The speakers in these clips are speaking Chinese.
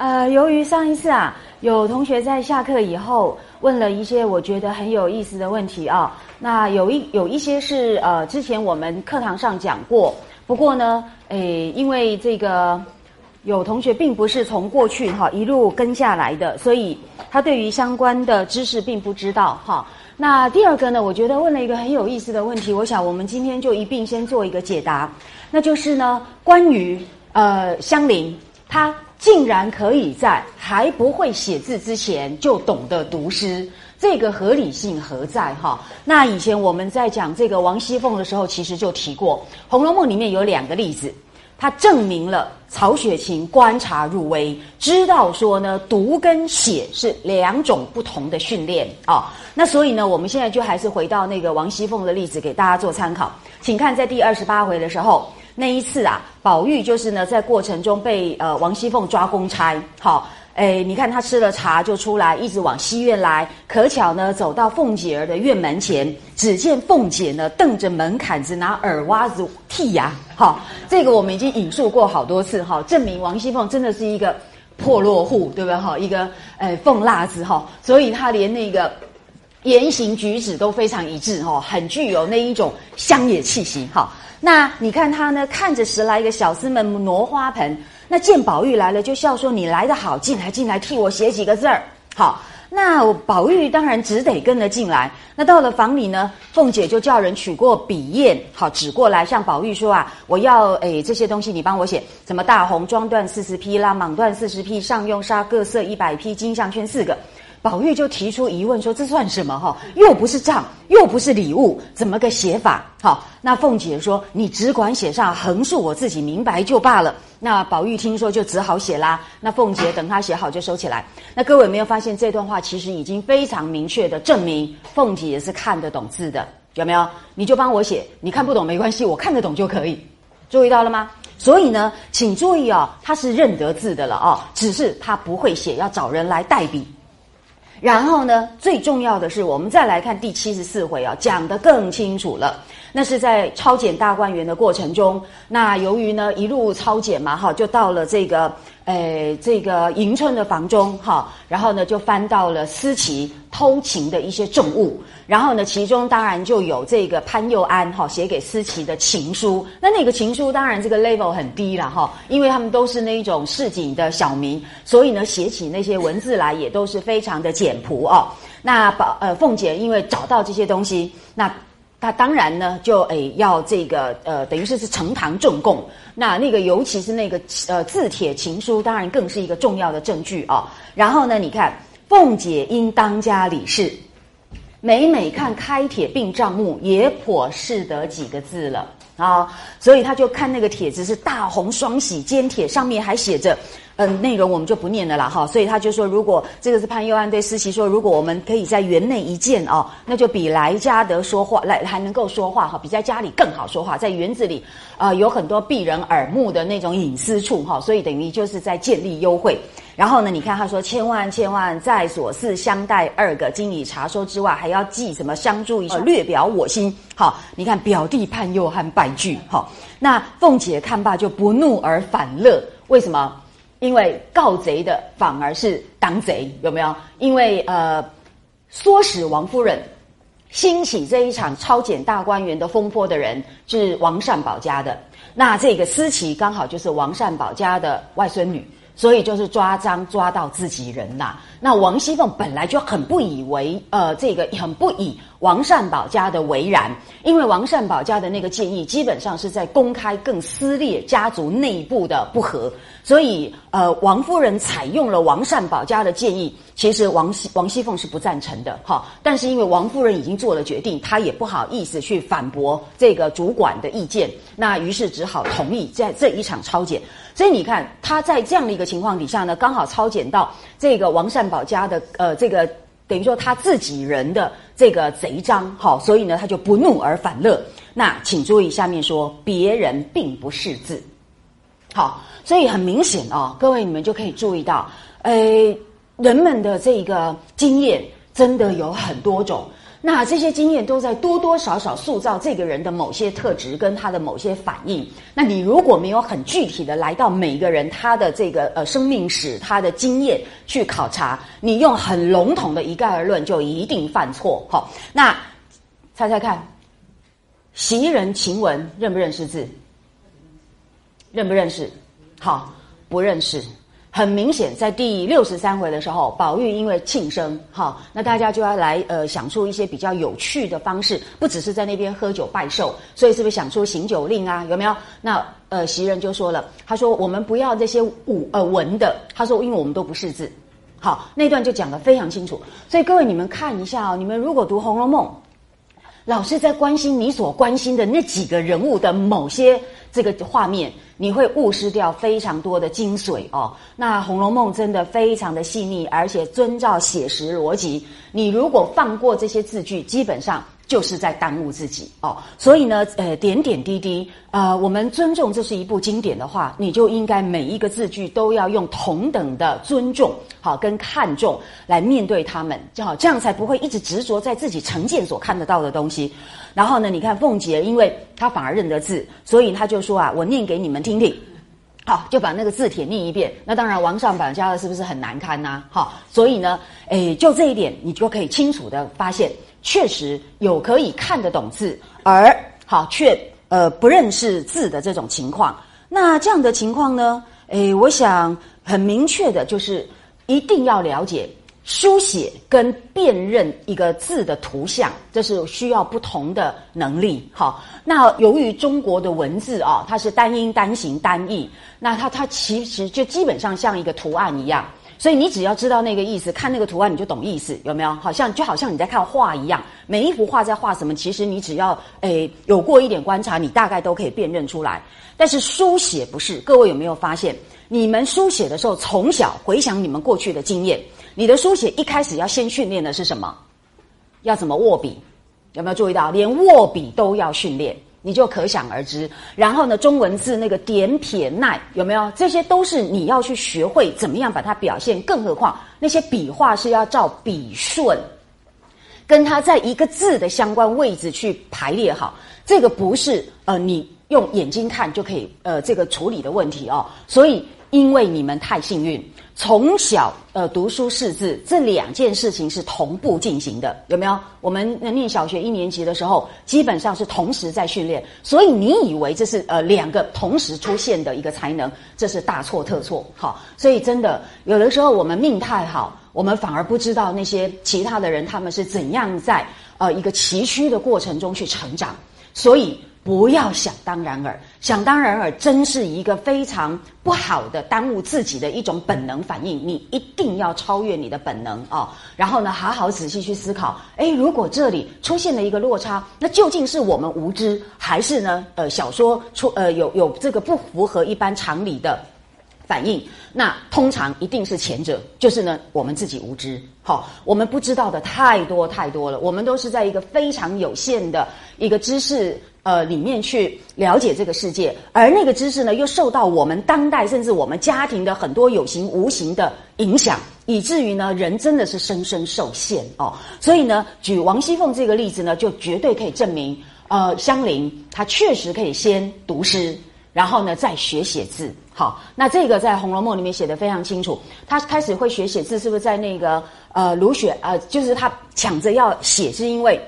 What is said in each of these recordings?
呃，由于上一次啊，有同学在下课以后问了一些我觉得很有意思的问题啊，那有一有一些是呃之前我们课堂上讲过，不过呢，诶，因为这个有同学并不是从过去哈一路跟下来的，所以他对于相关的知识并不知道哈。那第二个呢，我觉得问了一个很有意思的问题，我想我们今天就一并先做一个解答，那就是呢，关于呃香菱她。竟然可以在还不会写字之前就懂得读诗，这个合理性何在？哈，那以前我们在讲这个王熙凤的时候，其实就提过，《红楼梦》里面有两个例子，它证明了曹雪芹观察入微，知道说呢，读跟写是两种不同的训练啊。那所以呢，我们现在就还是回到那个王熙凤的例子，给大家做参考。请看在第二十八回的时候。那一次啊，宝玉就是呢，在过程中被呃王熙凤抓公差，好，哎，你看他吃了茶就出来，一直往西院来，可巧呢走到凤姐儿的院门前，只见凤姐呢瞪着门槛子拿耳挖子剔牙，好，这个我们已经引述过好多次哈，证明王熙凤真的是一个破落户，对不对哈？一个哎凤辣子哈，所以他连那个言行举止都非常一致哈，很具有那一种乡野气息哈。那你看他呢？看着十来个小厮们挪花盆，那见宝玉来了，就笑说：“你来的好，进来进来，替我写几个字儿。”好，那宝玉当然只得跟了进来。那到了房里呢，凤姐就叫人取过笔砚，好指过来，向宝玉说：“啊，我要诶这些东西，你帮我写，什么大红装缎四十匹啦，蟒缎四十匹，上用纱各色一百匹，金项圈四个。”宝玉就提出疑问说：“这算什么？哈，又不是账，又不是礼物，怎么个写法？”好，那凤姐说：“你只管写上横竖，我自己明白就罢了。”那宝玉听说就只好写啦。那凤姐等他写好就收起来。那各位有没有发现这段话其实已经非常明确的证明凤姐也是看得懂字的？有没有？你就帮我写，你看不懂没关系，我看得懂就可以。注意到了吗？所以呢，请注意啊，他是认得字的了啊，只是他不会写，要找人来代笔。然后呢，最重要的是，我们再来看第七十四回啊，讲得更清楚了。那是在抄检大观园的过程中，那由于呢一路抄检嘛，哈，就到了这个。诶，这个迎春的房中哈，然后呢就翻到了思琪偷情的一些重物，然后呢其中当然就有这个潘佑安哈写给思琪的情书。那那个情书当然这个 level 很低了哈，因为他们都是那一种市井的小民，所以呢写起那些文字来也都是非常的简朴哦。那宝呃凤姐因为找到这些东西，那。他当然呢，就诶要这个呃，等于是是呈堂证供。那那个尤其是那个呃字帖情书，当然更是一个重要的证据啊。然后呢，你看凤姐因当家理事，每每看开帖并账目，也颇识得几个字了啊。所以他就看那个帖子是大红双喜笺帖，上面还写着。嗯，内容我们就不念了啦，哈，所以他就说，如果这个是潘佑安对思琪说，如果我们可以在园内一见哦，那就比来家得说话来还能够说话哈，比在家里更好说话，在园子里啊有很多避人耳目的那种隐私处哈，所以等于就是在建立优惠。然后呢，你看他说，千万千万在所事相待二个经理查收之外，还要记什么相助一，略表我心。好，你看表弟潘佑和败句，好，那凤姐看罢就不怒而反乐，为什么？因为告贼的反而是当贼，有没有？因为呃，唆使王夫人兴起这一场超检大观园的风波的人是王善保家的，那这个思琪刚好就是王善保家的外孙女，所以就是抓赃抓到自己人呐。那王熙凤本来就很不以为呃，这个很不以。王善保家的为然，因为王善保家的那个建议基本上是在公开更撕裂家族内部的不和，所以呃，王夫人采用了王善保家的建议，其实王熙王熙凤是不赞成的哈。但是因为王夫人已经做了决定，她也不好意思去反驳这个主管的意见，那于是只好同意在这一场抄检。所以你看，他在这样的一个情况底下呢，刚好抄检到这个王善保家的呃这个。等于说他自己人的这个贼章，好，所以呢他就不怒而反乐。那请注意下面说，别人并不识字，好，所以很明显哦，各位你们就可以注意到，诶，人们的这个经验真的有很多种。那这些经验都在多多少少塑造这个人的某些特质跟他的某些反应。那你如果没有很具体的来到每一个人他的这个呃生命史、他的经验去考察，你用很笼统的一概而论，就一定犯错。好，那猜猜看，袭人、晴雯认不认识字？认不认识？好，不认识。很明显，在第六十三回的时候，宝玉因为庆生，好，那大家就要来呃想出一些比较有趣的方式，不只是在那边喝酒拜寿，所以是不是想出行酒令啊？有没有？那呃袭人就说了，他说我们不要这些武呃文的，他说因为我们都不识字，好，那段就讲得非常清楚。所以各位你们看一下哦，你们如果读《红楼梦》，老是在关心你所关心的那几个人物的某些这个画面。你会误失掉非常多的精髓哦。那《红楼梦》真的非常的细腻，而且遵照写实逻辑。你如果放过这些字句，基本上。就是在耽误自己哦，所以呢，呃，点点滴滴，呃，我们尊重这是一部经典的话，你就应该每一个字句都要用同等的尊重，好跟看重来面对他们，就好，这样才不会一直执着在自己成见所看得到的东西。然后呢，你看凤姐，因为她反而认得字，所以她就说啊，我念给你们听听，好，就把那个字帖念一遍。那当然，王上把家的是不是很难堪呐？好，所以呢，诶，就这一点，你就可以清楚的发现。确实有可以看得懂字，而好却呃不认识字的这种情况。那这样的情况呢？诶，我想很明确的就是一定要了解书写跟辨认一个字的图像，这是需要不同的能力。好，那由于中国的文字啊，它是单音单形单义，那它它其实就基本上像一个图案一样。所以你只要知道那个意思，看那个图案你就懂意思，有没有？好像就好像你在看画一样，每一幅画在画什么，其实你只要诶有过一点观察，你大概都可以辨认出来。但是书写不是，各位有没有发现？你们书写的时候，从小回想你们过去的经验，你的书写一开始要先训练的是什么？要怎么握笔？有没有注意到？连握笔都要训练。你就可想而知，然后呢，中文字那个点撇捺有没有？这些都是你要去学会怎么样把它表现。更何况那些笔画是要照笔顺，跟它在一个字的相关位置去排列好。这个不是呃你用眼睛看就可以呃这个处理的问题哦。所以因为你们太幸运。从小呃读书识字这两件事情是同步进行的，有没有？我们念小学一年级的时候，基本上是同时在训练，所以你以为这是呃两个同时出现的一个才能，这是大错特错。好，所以真的有的时候我们命太好，我们反而不知道那些其他的人他们是怎样在呃一个崎岖的过程中去成长，所以。不要想当然尔，想当然尔真是一个非常不好的耽误自己的一种本能反应。你一定要超越你的本能哦！然后呢，好好仔细去思考。诶，如果这里出现了一个落差，那究竟是我们无知，还是呢？呃，小说出呃有有这个不符合一般常理的反应？那通常一定是前者，就是呢我们自己无知。好，我们不知道的太多太多了。我们都是在一个非常有限的一个知识。呃，里面去了解这个世界，而那个知识呢，又受到我们当代甚至我们家庭的很多有形无形的影响，以至于呢，人真的是深深受限哦。所以呢，举王熙凤这个例子呢，就绝对可以证明，呃，香菱她确实可以先读诗，然后呢再学写字。好，那这个在《红楼梦》里面写的非常清楚，他开始会学写字，是不是在那个呃卢雪呃，就是他抢着要写，是因为。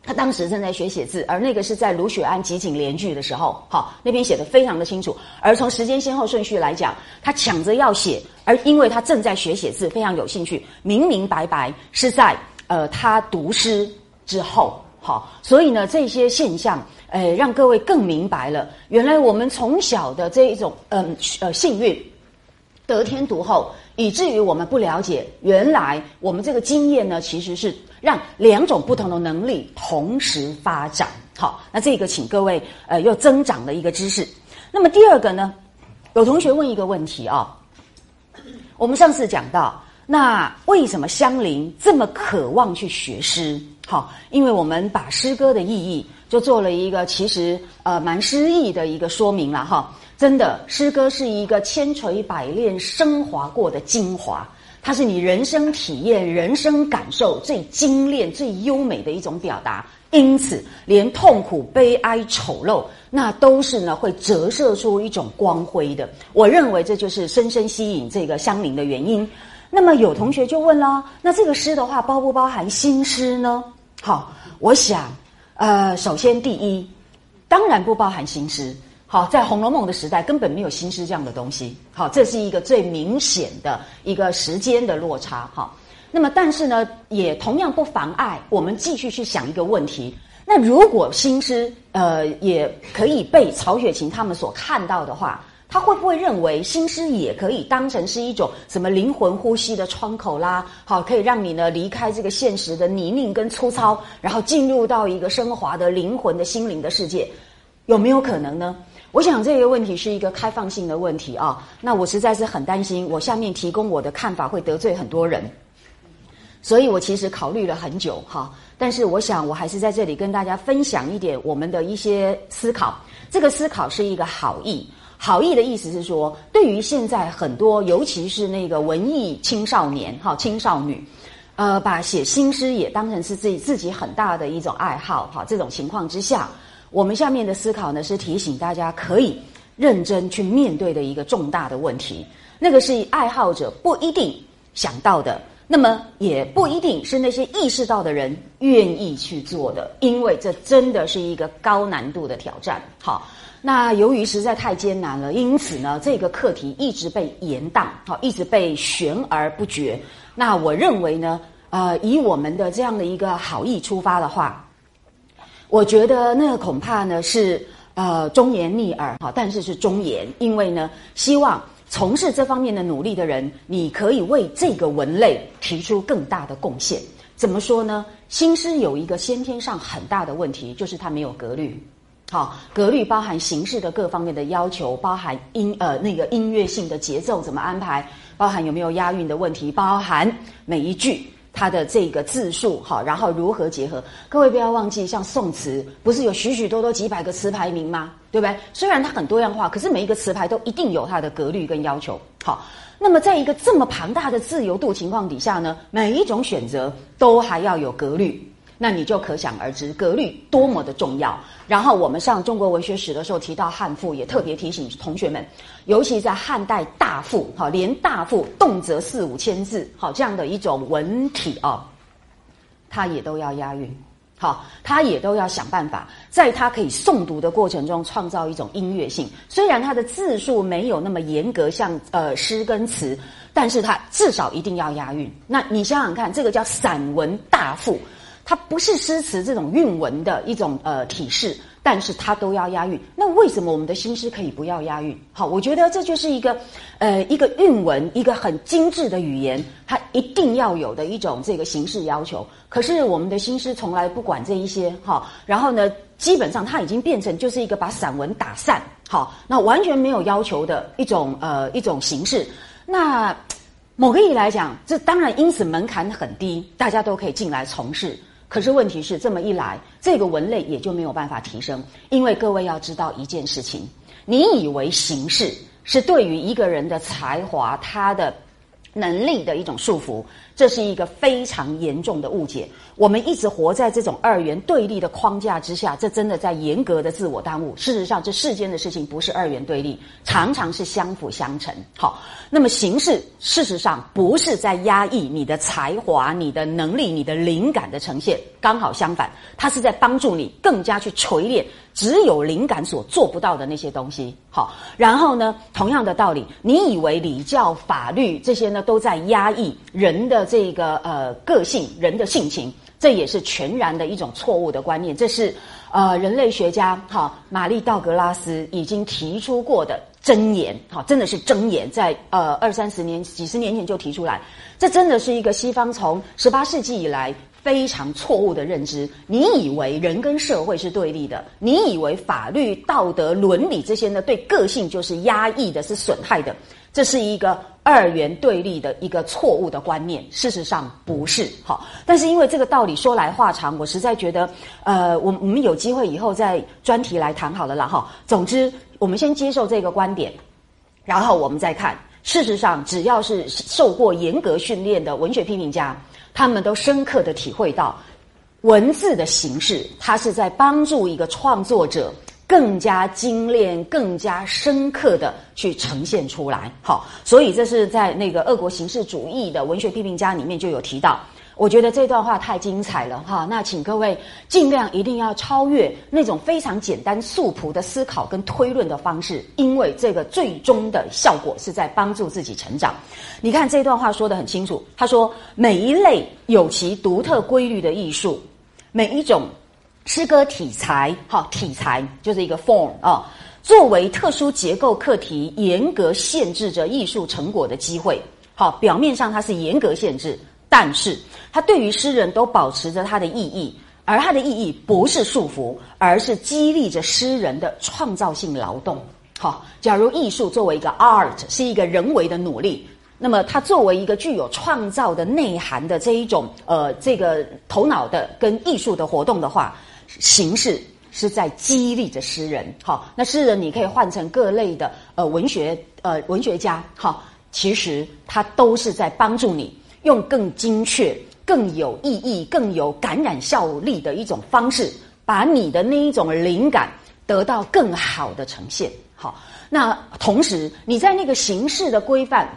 他当时正在学写字，而那个是在卢雪庵集锦联句的时候，好，那边写的非常的清楚。而从时间先后顺序来讲，他抢着要写，而因为他正在学写字，非常有兴趣，明明白白是在呃他读诗之后，好，所以呢这些现象，呃，让各位更明白了，原来我们从小的这一种嗯呃幸运，得天独厚，以至于我们不了解，原来我们这个经验呢其实是。让两种不同的能力同时发展，好，那这个请各位呃又增长了一个知识。那么第二个呢，有同学问一个问题啊，我们上次讲到，那为什么香菱这么渴望去学诗？好，因为我们把诗歌的意义就做了一个其实呃蛮诗意的一个说明了哈。真的，诗歌是一个千锤百炼升华过的精华。它是你人生体验、人生感受最精炼、最优美的一种表达。因此，连痛苦、悲哀、丑陋，那都是呢会折射出一种光辉的。我认为这就是深深吸引这个乡邻的原因。那么有同学就问了：那这个诗的话，包不包含新诗呢？好，我想，呃，首先第一，当然不包含新诗。好，在《红楼梦》的时代，根本没有新诗这样的东西。好，这是一个最明显的一个时间的落差。哈，那么但是呢，也同样不妨碍我们继续去想一个问题：那如果新诗呃也可以被曹雪芹他们所看到的话，他会不会认为新诗也可以当成是一种什么灵魂呼吸的窗口啦？好，可以让你呢离开这个现实的泥泞跟粗糙，然后进入到一个升华的灵魂的心灵的世界，有没有可能呢？我想这个问题是一个开放性的问题啊，那我实在是很担心，我下面提供我的看法会得罪很多人，所以我其实考虑了很久哈，但是我想我还是在这里跟大家分享一点我们的一些思考。这个思考是一个好意，好意的意思是说，对于现在很多，尤其是那个文艺青少年哈青少女，呃，把写新诗也当成是自己自己很大的一种爱好哈，这种情况之下。我们下面的思考呢，是提醒大家可以认真去面对的一个重大的问题。那个是爱好者不一定想到的，那么也不一定是那些意识到的人愿意去做的，因为这真的是一个高难度的挑战。好，那由于实在太艰难了，因此呢，这个课题一直被延宕，好，一直被悬而不决。那我认为呢，呃，以我们的这样的一个好意出发的话。我觉得那恐怕呢是呃忠言逆耳哈，但是是忠言，因为呢希望从事这方面的努力的人，你可以为这个文类提出更大的贡献。怎么说呢？新诗有一个先天上很大的问题，就是它没有格律。好，格律包含形式的各方面的要求，包含音呃那个音乐性的节奏怎么安排，包含有没有押韵的问题，包含每一句。它的这个字数好，然后如何结合？各位不要忘记，像宋词不是有许许多多几百个词牌名吗？对不对？虽然它很多样化，可是每一个词牌都一定有它的格律跟要求。好，那么在一个这么庞大的自由度情况底下呢，每一种选择都还要有格律。那你就可想而知格律多么的重要。然后我们上中国文学史的时候提到汉赋，也特别提醒同学们，尤其在汉代大赋，哈，连大赋动辄四五千字，好这样的一种文体啊，它也都要押韵，好，它也都要想办法，在它可以诵读的过程中创造一种音乐性。虽然它的字数没有那么严格，像呃诗跟词，但是它至少一定要押韵。那你想想看，这个叫散文大赋。它不是诗词这种韵文的一种呃体式，但是它都要押韵。那为什么我们的新诗可以不要押韵？好，我觉得这就是一个呃一个韵文，一个很精致的语言，它一定要有的一种这个形式要求。可是我们的新诗从来不管这一些，哈。然后呢，基本上它已经变成就是一个把散文打散，好，那完全没有要求的一种呃一种形式。那某个意义来讲，这当然因此门槛很低，大家都可以进来从事。可是问题是，这么一来，这个文类也就没有办法提升。因为各位要知道一件事情：你以为形式是对于一个人的才华、他的能力的一种束缚。这是一个非常严重的误解。我们一直活在这种二元对立的框架之下，这真的在严格的自我耽误。事实上，这世间的事情不是二元对立，常常是相辅相成。好，那么形式事实上不是在压抑你的才华、你的能力、你的灵感的呈现，刚好相反，它是在帮助你更加去锤炼只有灵感所做不到的那些东西。好，然后呢，同样的道理，你以为礼教、法律这些呢都在压抑人的。这个呃个性人的性情，这也是全然的一种错误的观念。这是呃人类学家哈玛丽道格拉斯已经提出过的箴言，哈真的是箴言，在呃二三十年几十年前就提出来。这真的是一个西方从十八世纪以来非常错误的认知。你以为人跟社会是对立的，你以为法律、道德、伦理这些呢对个性就是压抑的，是损害的。这是一个二元对立的一个错误的观念，事实上不是好。但是因为这个道理说来话长，我实在觉得，呃，我我们有机会以后再专题来谈好了啦哈。总之，我们先接受这个观点，然后我们再看事实上，只要是受过严格训练的文学批评家，他们都深刻的体会到，文字的形式，它是在帮助一个创作者更加精炼、更加深刻的去呈现出来。好，所以这是在那个俄国形式主义的文学批评家里面就有提到。我觉得这段话太精彩了哈，那请各位尽量一定要超越那种非常简单素朴的思考跟推论的方式，因为这个最终的效果是在帮助自己成长。你看这段话说的很清楚，他说每一类有其独特规律的艺术，每一种诗歌题材，哈，题材就是一个 form 啊，作为特殊结构课题，严格限制着艺术成果的机会。好，表面上它是严格限制。但是，他对于诗人都保持着他的意义，而他的意义不是束缚，而是激励着诗人的创造性劳动。好，假如艺术作为一个 art 是一个人为的努力，那么它作为一个具有创造的内涵的这一种呃这个头脑的跟艺术的活动的话，形式是在激励着诗人。好，那诗人你可以换成各类的呃文学呃文学家。好，其实他都是在帮助你。用更精确、更有意义、更有感染效力的一种方式，把你的那一种灵感得到更好的呈现。好，那同时你在那个形式的规范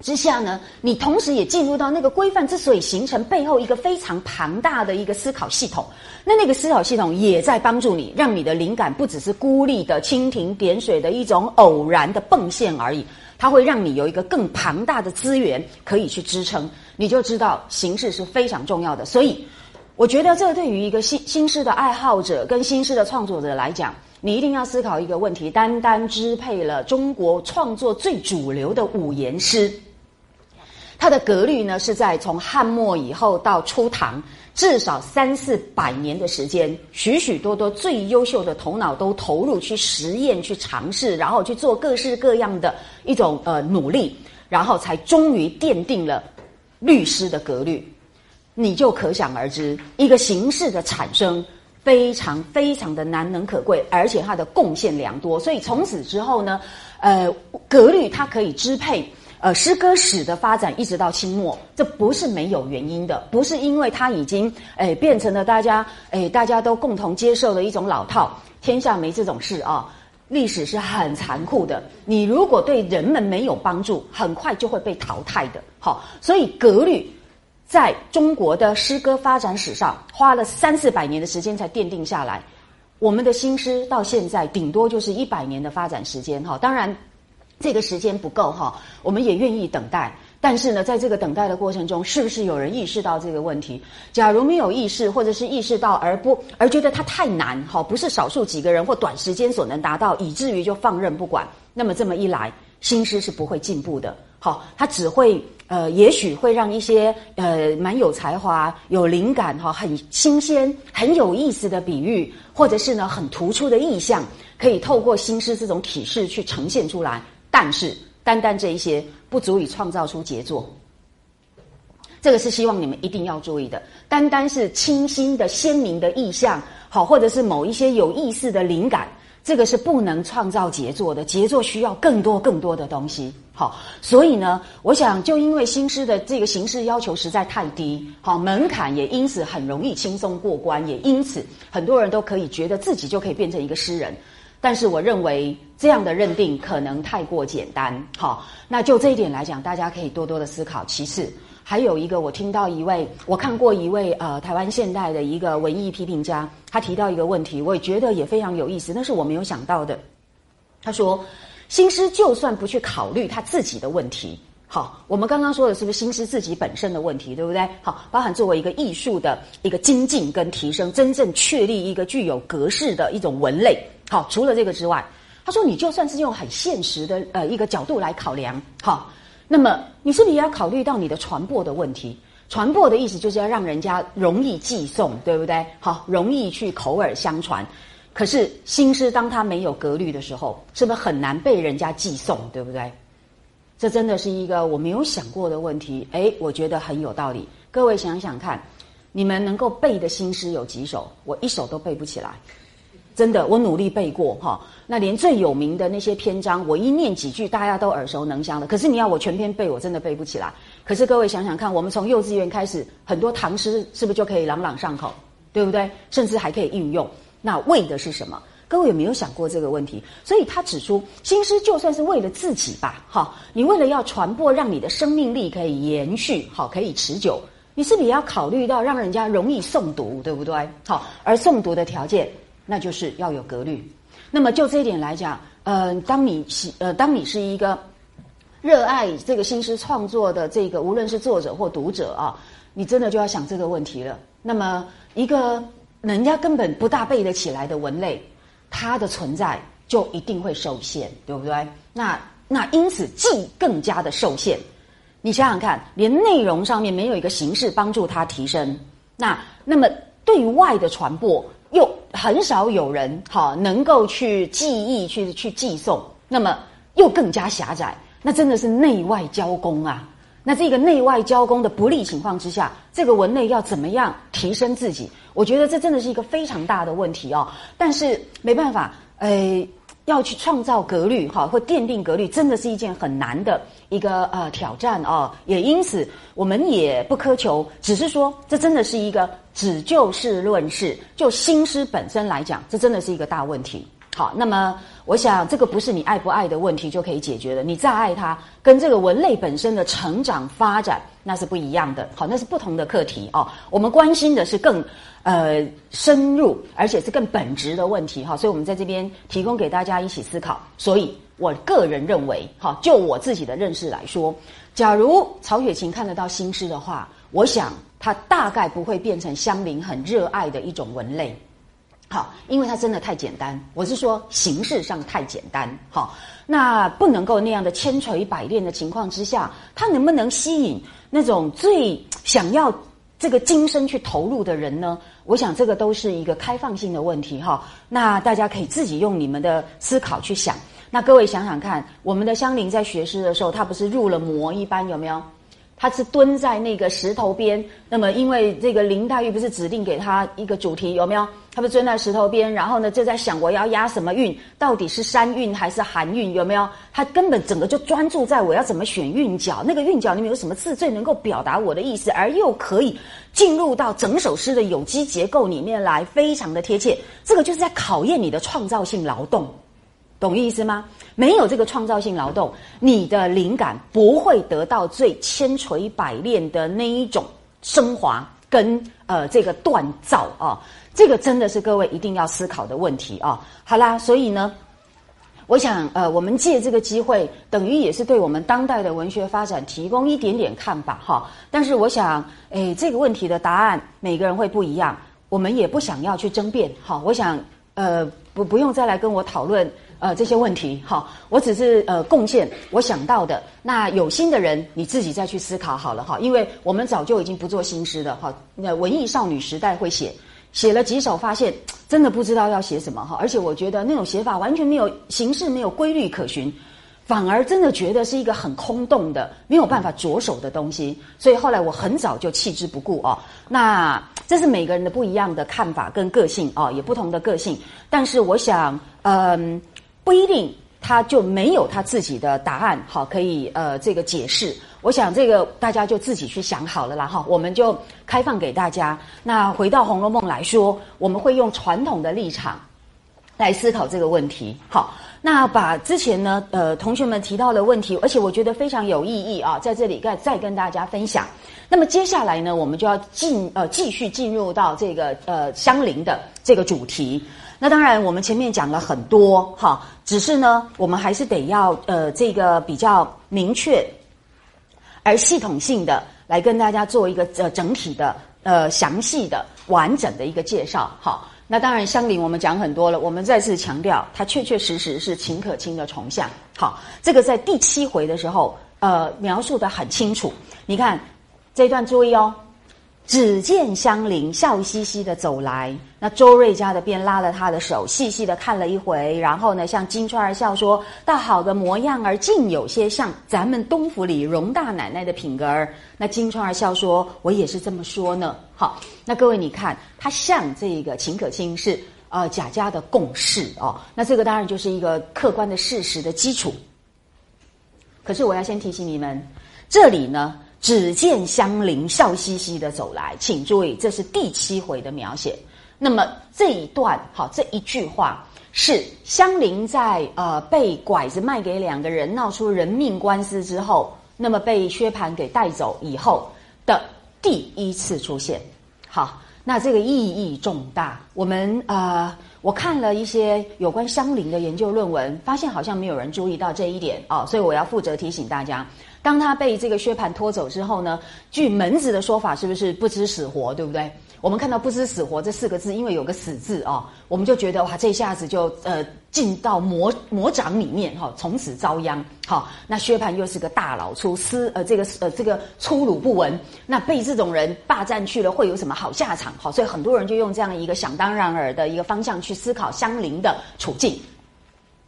之下呢，你同时也进入到那个规范之所以形成背后一个非常庞大的一个思考系统。那那个思考系统也在帮助你，让你的灵感不只是孤立的蜻蜓点水的一种偶然的迸现而已。它会让你有一个更庞大的资源可以去支撑，你就知道形式是非常重要的。所以，我觉得这对于一个新新诗的爱好者跟新诗的创作者来讲，你一定要思考一个问题：单单支配了中国创作最主流的五言诗，它的格律呢是在从汉末以后到初唐。至少三四百年的时间，许许多多最优秀的头脑都投入去实验、去尝试，然后去做各式各样的一种呃努力，然后才终于奠定了律师的格律。你就可想而知，一个形式的产生非常非常的难能可贵，而且它的贡献良多。所以从此之后呢，呃，格律它可以支配。呃，诗歌史的发展一直到清末，这不是没有原因的，不是因为它已经诶变成了大家诶大家都共同接受的一种老套。天下没这种事啊！历史是很残酷的，你如果对人们没有帮助，很快就会被淘汰的。好，所以格律在中国的诗歌发展史上花了三四百年的时间才奠定下来。我们的新诗到现在顶多就是一百年的发展时间。哈，当然。这个时间不够哈，我们也愿意等待。但是呢，在这个等待的过程中，是不是有人意识到这个问题？假如没有意识，或者是意识到而不而觉得它太难，哈，不是少数几个人或短时间所能达到，以至于就放任不管。那么这么一来，新诗是不会进步的。好，它只会呃，也许会让一些呃蛮有才华、有灵感哈、很新鲜、很有意思的比喻，或者是呢很突出的意象，可以透过新诗这种体式去呈现出来。但是，单单这一些不足以创造出杰作。这个是希望你们一定要注意的。单单是清新的、鲜明的意象，好，或者是某一些有意思的灵感，这个是不能创造杰作的。杰作需要更多、更多的东西。好，所以呢，我想就因为新诗的这个形式要求实在太低，好，门槛也因此很容易轻松过关，也因此很多人都可以觉得自己就可以变成一个诗人。但是我认为这样的认定可能太过简单。好，那就这一点来讲，大家可以多多的思考。其次，还有一个，我听到一位，我看过一位呃台湾现代的一个文艺批评家，他提到一个问题，我也觉得也非常有意思，那是我没有想到的。他说，新诗就算不去考虑他自己的问题，好，我们刚刚说的是不是新诗自己本身的问题，对不对？好，包含作为一个艺术的一个精进跟提升，真正确立一个具有格式的一种文类。好，除了这个之外，他说你就算是用很现实的呃一个角度来考量，好，那么你是不是也要考虑到你的传播的问题？传播的意思就是要让人家容易寄诵，对不对？好，容易去口耳相传。可是新诗当它没有格律的时候，是不是很难被人家寄诵，对不对？这真的是一个我没有想过的问题。诶，我觉得很有道理。各位想想看，你们能够背的新诗有几首？我一首都背不起来。真的，我努力背过哈。那连最有名的那些篇章，我一念几句，大家都耳熟能详的。可是你要我全篇背，我真的背不起来。可是各位想想看，我们从幼稚园开始，很多唐诗是不是就可以朗朗上口，对不对？甚至还可以运用。那为的是什么？各位有没有想过这个问题？所以他指出，新诗就算是为了自己吧，哈，你为了要传播，让你的生命力可以延续，好，可以持久，你是不是也要考虑到让人家容易诵读，对不对？好，而诵读的条件，那就是要有格律。那么就这一点来讲，呃，当你是呃，当你是一个。热爱这个新诗创作的这个，无论是作者或读者啊，你真的就要想这个问题了。那么，一个人家根本不大背得起来的文类，它的存在就一定会受限，对不对？那那因此记更加的受限。你想想看，连内容上面没有一个形式帮助它提升，那那么对外的传播又很少有人好能够去记忆、去去寄送，那么又更加狭窄。那真的是内外交工啊！那这个内外交工的不利情况之下，这个文类要怎么样提升自己？我觉得这真的是一个非常大的问题哦。但是没办法，呃，要去创造格律哈，或奠定格律，真的是一件很难的一个呃挑战哦。也因此，我们也不苛求，只是说，这真的是一个只就事论事，就新诗本身来讲，这真的是一个大问题。好，那么我想这个不是你爱不爱的问题就可以解决的。你再爱它，跟这个文类本身的成长发展那是不一样的。好，那是不同的课题哦。我们关心的是更呃深入，而且是更本质的问题哈。所以我们在这边提供给大家一起思考。所以我个人认为，哈，就我自己的认识来说，假如曹雪芹看得到新诗的话，我想他大概不会变成乡邻很热爱的一种文类。好，因为它真的太简单，我是说形式上太简单。好，那不能够那样的千锤百炼的情况之下，它能不能吸引那种最想要这个今生去投入的人呢？我想这个都是一个开放性的问题哈。那大家可以自己用你们的思考去想。那各位想想看，我们的香菱在学诗的时候，她不是入了魔一般有没有？他是蹲在那个石头边，那么因为这个林黛玉不是指定给他一个主题有没有？他不蹲在石头边，然后呢就在想我要押什么韵，到底是山韵还是寒韵有没有？他根本整个就专注在我要怎么选韵脚，那个韵脚里面有什么字最能够表达我的意思，而又可以进入到整首诗的有机结构里面来，非常的贴切。这个就是在考验你的创造性劳动。懂意思吗？没有这个创造性劳动，你的灵感不会得到最千锤百炼的那一种升华跟呃这个锻造啊。这个真的是各位一定要思考的问题啊。好啦，所以呢，我想呃，我们借这个机会，等于也是对我们当代的文学发展提供一点点看法哈。但是我想，诶，这个问题的答案每个人会不一样，我们也不想要去争辩哈。我想呃，不不用再来跟我讨论。呃，这些问题，哈，我只是呃贡献我想到的。那有心的人，你自己再去思考好了哈。因为我们早就已经不做新诗了哈。那文艺少女时代会写，写了几首，发现真的不知道要写什么哈。而且我觉得那种写法完全没有形式，没有规律可循，反而真的觉得是一个很空洞的，没有办法着手的东西。所以后来我很早就弃之不顾哦。那这是每个人的不一样的看法跟个性哦，也不同的个性。但是我想，嗯。不一定，他就没有他自己的答案，好，可以呃这个解释。我想这个大家就自己去想好了啦，哈，我们就开放给大家。那回到《红楼梦》来说，我们会用传统的立场来思考这个问题。好，那把之前呢呃同学们提到的问题，而且我觉得非常有意义啊，在这里再再跟大家分享。那么接下来呢，我们就要进呃继续进入到这个呃相邻的这个主题。那当然，我们前面讲了很多哈，只是呢，我们还是得要呃这个比较明确而系统性的来跟大家做一个呃整体的呃详细的完整的一个介绍。好，那当然香菱我们讲很多了，我们再次强调，它确确实实是秦可卿的重像。好，这个在第七回的时候呃描述的很清楚。你看这段注意哦。只见香菱笑嘻嘻的走来，那周瑞家的便拉了他的手，细细的看了一回，然后呢，向金钏儿笑说：“大好的模样儿，竟有些像咱们东府里荣大奶奶的品格儿。”那金钏儿笑说：“我也是这么说呢。”好，那各位你看，他像这个秦可卿是呃贾家的共事哦。那这个当然就是一个客观的事实的基础。可是我要先提醒你们，这里呢，只见香菱笑嘻嘻的走来，请注意，这是第七回的描写。那么这一段，好，这一句话是香菱在呃被拐子卖给两个人，闹出人命官司之后，那么被薛蟠给带走以后的第一次出现。好，那这个意义重大。我们呃。我看了一些有关香菱的研究论文，发现好像没有人注意到这一点哦，所以我要负责提醒大家。当他被这个薛蟠拖走之后呢，据门子的说法，是不是不知死活，对不对？我们看到“不知死活”这四个字，因为有个“死”字啊，我们就觉得哇，这下子就呃进到魔魔掌里面哈，从此遭殃。好，那薛蟠又是个大老粗，私呃这个呃这个粗鲁不闻，那被这种人霸占去了，会有什么好下场？好，所以很多人就用这样一个想当然尔的一个方向去思考香菱的处境，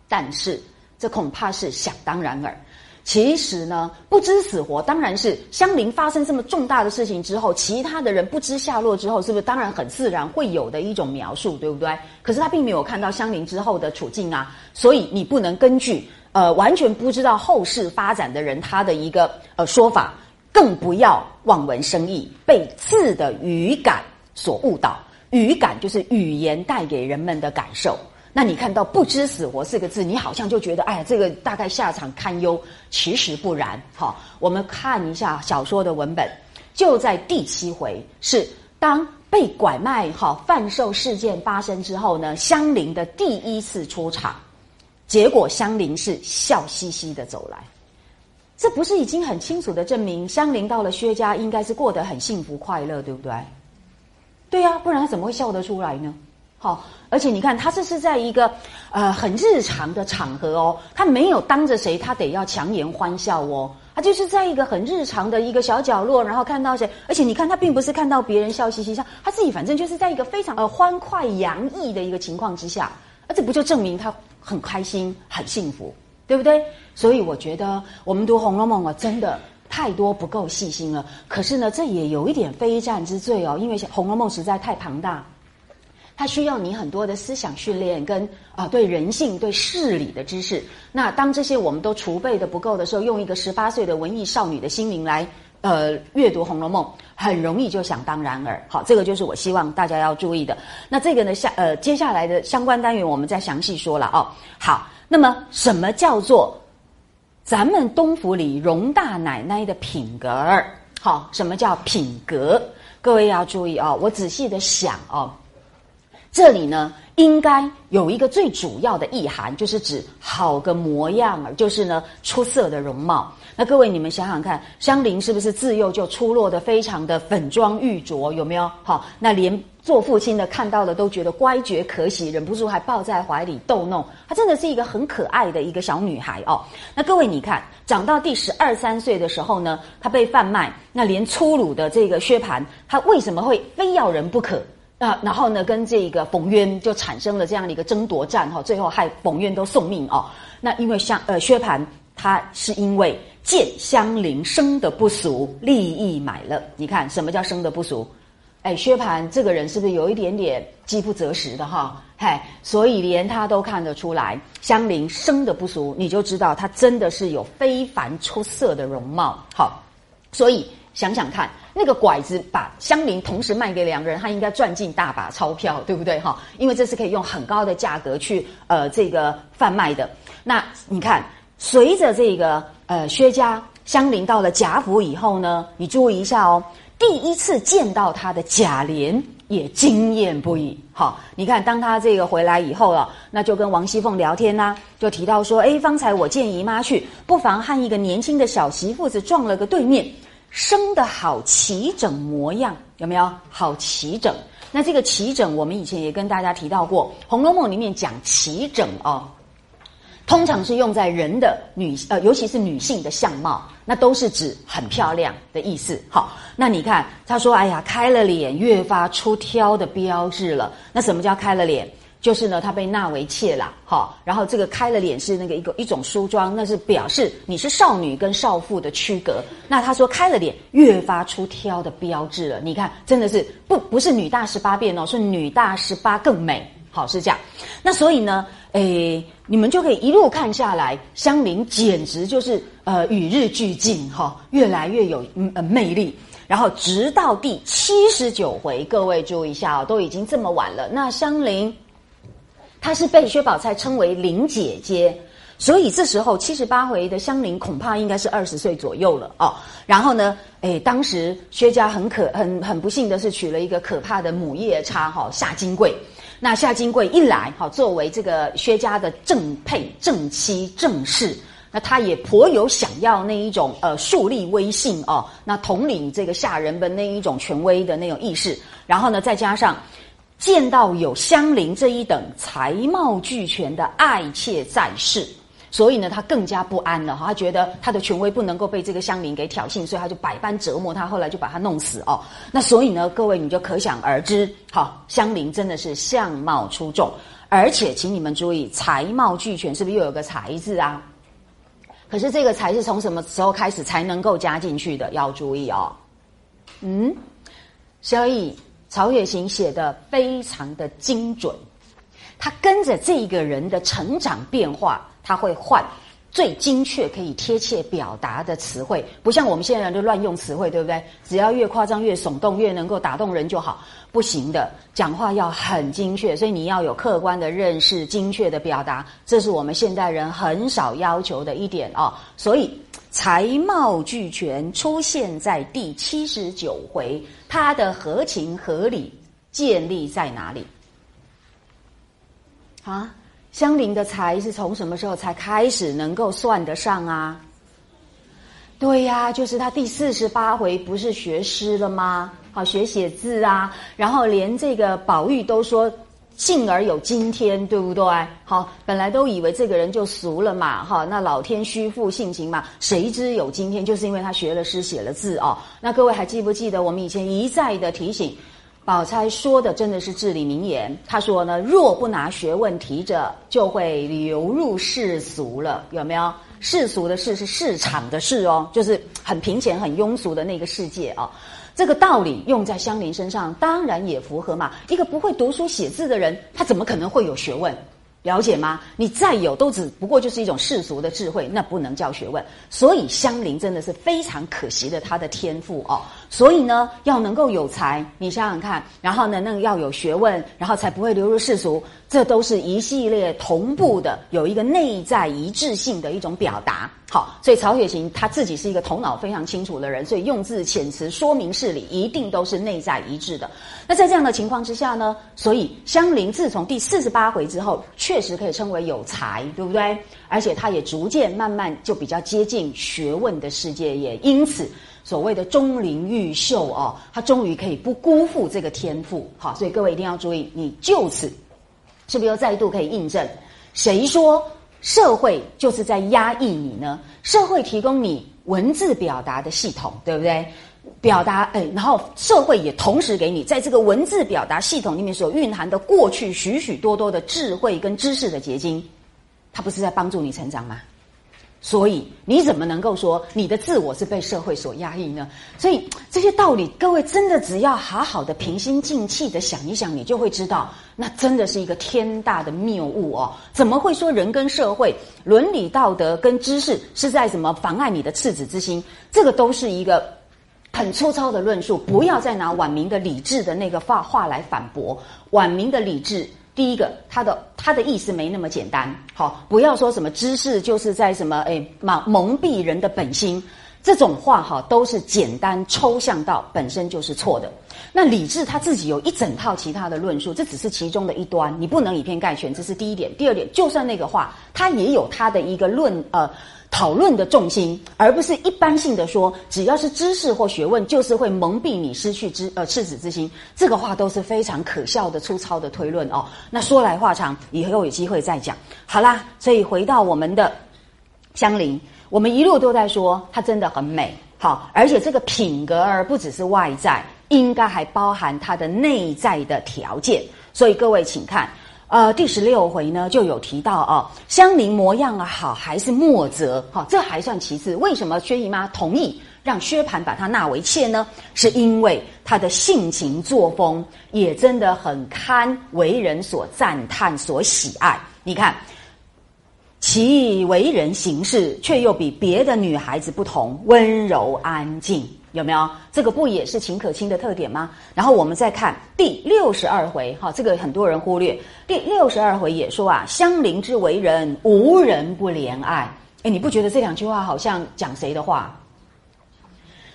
但是这恐怕是想当然尔。其实呢，不知死活，当然是香菱发生这么重大的事情之后，其他的人不知下落之后，是不是当然很自然会有的一种描述，对不对？可是他并没有看到香菱之后的处境啊，所以你不能根据呃完全不知道后事发展的人他的一个呃说法，更不要望文生义，被字的语感所误导。语感就是语言带给人们的感受。那你看到“不知死活”四个字，你好像就觉得，哎呀，这个大概下场堪忧。其实不然，哈，我们看一下小说的文本，就在第七回，是当被拐卖、哈贩售事件发生之后呢，香菱的第一次出场，结果香菱是笑嘻嘻的走来，这不是已经很清楚的证明香菱到了薛家应该是过得很幸福快乐，对不对？对呀，不然他怎么会笑得出来呢？好，而且你看，他这是在一个呃很日常的场合哦，他没有当着谁，他得要强颜欢笑哦，他就是在一个很日常的一个小角落，然后看到谁，而且你看他并不是看到别人笑嘻嘻笑，他自己反正就是在一个非常呃欢快洋溢的一个情况之下，而这不就证明他很开心、很幸福，对不对？所以我觉得我们读《红楼梦》啊，真的太多不够细心了。可是呢，这也有一点非战之罪哦，因为《红楼梦》实在太庞大。它需要你很多的思想训练，跟啊对人性、对事理的知识。那当这些我们都储备的不够的时候，用一个十八岁的文艺少女的心灵来呃阅读《红楼梦》，很容易就想当然尔。好，这个就是我希望大家要注意的。那这个呢，下呃接下来的相关单元我们再详细说了哦。好，那么什么叫做咱们东府里容大奶奶的品格儿？好，什么叫品格？各位要注意哦，我仔细的想哦。这里呢，应该有一个最主要的意涵，就是指好个模样儿，就是呢出色的容貌。那各位你们想想看，香菱是不是自幼就出落的非常的粉妆玉琢，有没有？好，那连做父亲的看到了都觉得乖觉可喜，忍不住还抱在怀里逗弄。她真的是一个很可爱的一个小女孩哦。那各位你看，长到第十二三岁的时候呢，她被贩卖，那连粗鲁的这个薛蟠，他为什么会非要人不可？那然后呢，跟这个冯渊就产生了这样的一个争夺战哈，最后害冯渊都送命哦。那因为像呃薛蟠他是因为见香菱生的不俗，利益买了。你看什么叫生的不俗？哎，薛蟠这个人是不是有一点点饥不择食的哈？嗨，所以连他都看得出来香菱生的不俗，你就知道他真的是有非凡出色的容貌。好，所以想想看。那个拐子把香菱同时卖给两个人，他应该赚进大把钞票，对不对？哈，因为这是可以用很高的价格去呃这个贩卖的。那你看，随着这个呃薛家香菱到了贾府以后呢，你注意一下哦，第一次见到他的贾琏也惊艳不已。好，你看当他这个回来以后了，那就跟王熙凤聊天呐，就提到说，哎，方才我见姨妈去，不妨和一个年轻的小媳妇子撞了个对面。生的好齐整模样，有没有好齐整？那这个齐整，我们以前也跟大家提到过，《红楼梦》里面讲齐整哦，通常是用在人的女呃，尤其是女性的相貌，那都是指很漂亮的意思。好，那你看他说，哎呀，开了脸，越发出挑的标志了。那什么叫开了脸？就是呢，他被纳为妾了，哈，然后这个开了脸是那个一个一种梳妆，那是表示你是少女跟少妇的区隔。那他说开了脸越发出挑的标志了，你看真的是不不是女大十八变哦，是女大十八更美，好是这样。那所以呢，诶，你们就可以一路看下来，香菱简直就是呃与日俱进哈，越来越有呃魅力。然后直到第七十九回，各位注意一下哦，都已经这么晚了。那香菱，她是被薛宝钗称为林姐姐。所以这时候七十八回的香菱恐怕应该是二十岁左右了哦。然后呢，哎，当时薛家很可很很不幸的是娶了一个可怕的母夜叉哈夏金桂。那夏金桂一来哈，作为这个薛家的正配正妻正室，那他也颇有想要那一种呃树立威信哦，那统领这个下人的那一种权威的那种意识。然后呢，再加上见到有香菱这一等才貌俱全的爱妾在世。所以呢，他更加不安了哈，他觉得他的权威不能够被这个香菱给挑衅，所以他就百般折磨他，后来就把他弄死哦。那所以呢，各位你就可想而知，好，香菱真的是相貌出众，而且请你们注意，才貌俱全，是不是又有个才字啊？可是这个才是从什么时候开始才能够加进去的？要注意哦。嗯，所以曹雪芹写的非常的精准，他跟着这个人的成长变化。他会换最精确、可以贴切表达的词汇，不像我们现在人就乱用词汇，对不对？只要越夸张、越耸动、越能够打动人就好。不行的，讲话要很精确，所以你要有客观的认识、精确的表达，这是我们现代人很少要求的一点哦。所以才貌俱全出现在第七十九回，他的合情合理建立在哪里？啊？香菱的才是从什么时候才开始能够算得上啊？对呀，就是他第四十八回不是学诗了吗？好，学写字啊，然后连这个宝玉都说幸而有今天，对不对？好，本来都以为这个人就俗了嘛，哈，那老天虚负性情嘛，谁知有今天，就是因为他学了诗，写了字哦。那各位还记不记得我们以前一再的提醒？宝钗说的真的是至理名言。她说呢，若不拿学问提着，就会流入世俗了。有没有？世俗的事是市场的事哦，就是很贫钱、很庸俗的那个世界哦。这个道理用在香菱身上，当然也符合嘛。一个不会读书写字的人，他怎么可能会有学问？了解吗？你再有，都只不过就是一种世俗的智慧，那不能叫学问。所以香菱真的是非常可惜的，她的天赋哦。所以呢，要能够有才，你想想看，然后呢，那个要有学问，然后才不会流入世俗。这都是一系列同步的，有一个内在一致性的一种表达。好，所以曹雪芹他自己是一个头脑非常清楚的人，所以用字遣词、说明事理，一定都是内在一致的。那在这样的情况之下呢，所以香菱自从第四十八回之后，确实可以称为有才，对不对？而且他也逐渐慢慢就比较接近学问的世界，也因此所谓的钟灵毓秀哦，他终于可以不辜负这个天赋。好，所以各位一定要注意，你就此。是不是又再度可以印证？谁说社会就是在压抑你呢？社会提供你文字表达的系统，对不对？表达哎，然后社会也同时给你在这个文字表达系统里面所蕴含的过去许许多多的智慧跟知识的结晶，它不是在帮助你成长吗？所以你怎么能够说你的自我是被社会所压抑呢？所以这些道理，各位真的只要好好的平心静气的想一想，你就会知道，那真的是一个天大的谬误哦！怎么会说人跟社会、伦理道德跟知识是在什么妨碍你的赤子之心？这个都是一个很粗糙的论述，不要再拿晚明的理智的那个话话来反驳晚明的理智。第一个，他的他的意思没那么简单，好，不要说什么知识就是在什么诶蒙蒙蔽人的本心，这种话哈都是简单抽象到本身就是错的。那理智他自己有一整套其他的论述，这只是其中的一端，你不能以偏概全，这是第一点。第二点，就算那个话，他也有他的一个论呃。讨论的重心，而不是一般性的说，只要是知识或学问，就是会蒙蔽你失去知呃赤子之心。这个话都是非常可笑的粗糙的推论哦。那说来话长，以后有机会再讲。好啦，所以回到我们的香菱，我们一路都在说她真的很美，好，而且这个品格而不只是外在，应该还包含她的内在的条件。所以各位请看。呃，第十六回呢就有提到哦，香菱模样啊好，还是莫泽，好，这还算其次。为什么薛姨妈同意让薛蟠把她纳为妾呢？是因为她的性情作风也真的很堪为人所赞叹、所喜爱。你看，其为人行事却又比别的女孩子不同，温柔安静。有没有这个不也是秦可卿的特点吗？然后我们再看第六十二回，哈，这个很多人忽略。第六十二回也说啊，香菱之为人，无人不怜爱。哎，你不觉得这两句话好像讲谁的话？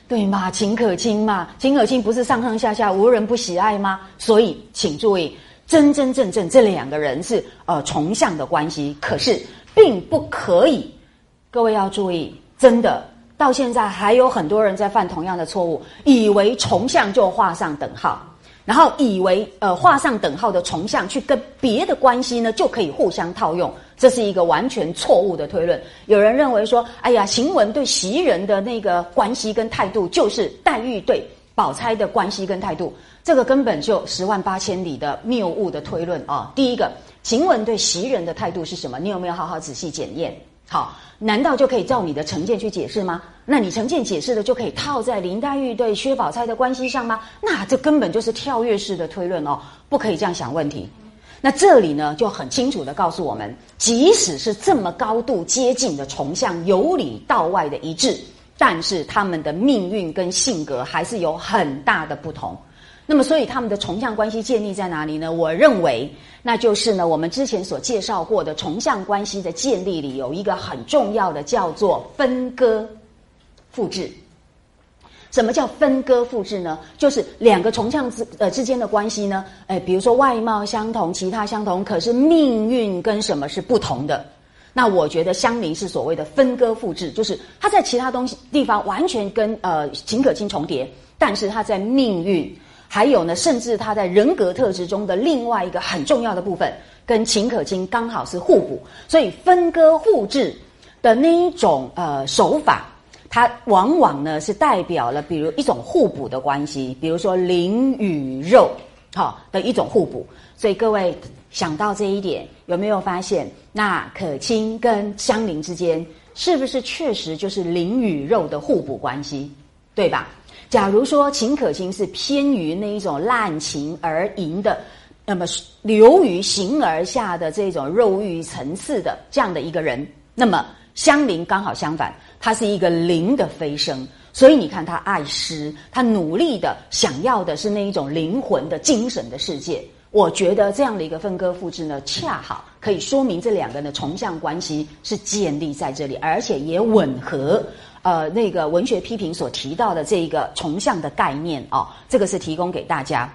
对吗？秦可卿嘛，秦可卿不是上上下下无人不喜爱吗？所以请注意，真真正正这两个人是呃重向的关系，可是并不可以。各位要注意，真的。到现在还有很多人在犯同样的错误，以为重像就画上等号，然后以为呃画上等号的重像去跟别的关系呢就可以互相套用，这是一个完全错误的推论。有人认为说，哎呀，晴雯对袭人的那个关系跟态度，就是黛玉对宝钗的关系跟态度，这个根本就十万八千里的谬误的推论啊！第一个，晴雯对袭人的态度是什么？你有没有好好仔细检验？好。难道就可以照你的成见去解释吗？那你成见解释的就可以套在林黛玉对薛宝钗的关系上吗？那这根本就是跳跃式的推论哦，不可以这样想问题。那这里呢就很清楚的告诉我们，即使是这么高度接近的重像，由里到外的一致，但是他们的命运跟性格还是有很大的不同。那么，所以他们的重像关系建立在哪里呢？我认为，那就是呢，我们之前所介绍过的重像关系的建立里，有一个很重要的叫做分割复制。什么叫分割复制呢？就是两个重像之呃之间的关系呢，哎，比如说外貌相同，其他相同，可是命运跟什么是不同的？那我觉得相邻是所谓的分割复制，就是他在其他东西地方完全跟呃秦可卿重叠，但是他在命运。还有呢，甚至他在人格特质中的另外一个很重要的部分，跟秦可卿刚好是互补，所以分割互质的那一种呃手法，它往往呢是代表了比如一种互补的关系，比如说灵与肉，好，的一种互补。所以各位想到这一点，有没有发现，那可卿跟香菱之间是不是确实就是灵与肉的互补关系，对吧？假如说秦可卿是偏于那一种滥情而淫的，那么流于形而下的这种肉欲层次的这样的一个人，那么香菱刚好相反，她是一个灵的飞升，所以你看她爱诗，她努力的想要的是那一种灵魂的精神的世界。我觉得这样的一个分割复制呢，恰好可以说明这两个人的重像关系是建立在这里，而且也吻合。呃，那个文学批评所提到的这一个重像的概念哦，这个是提供给大家。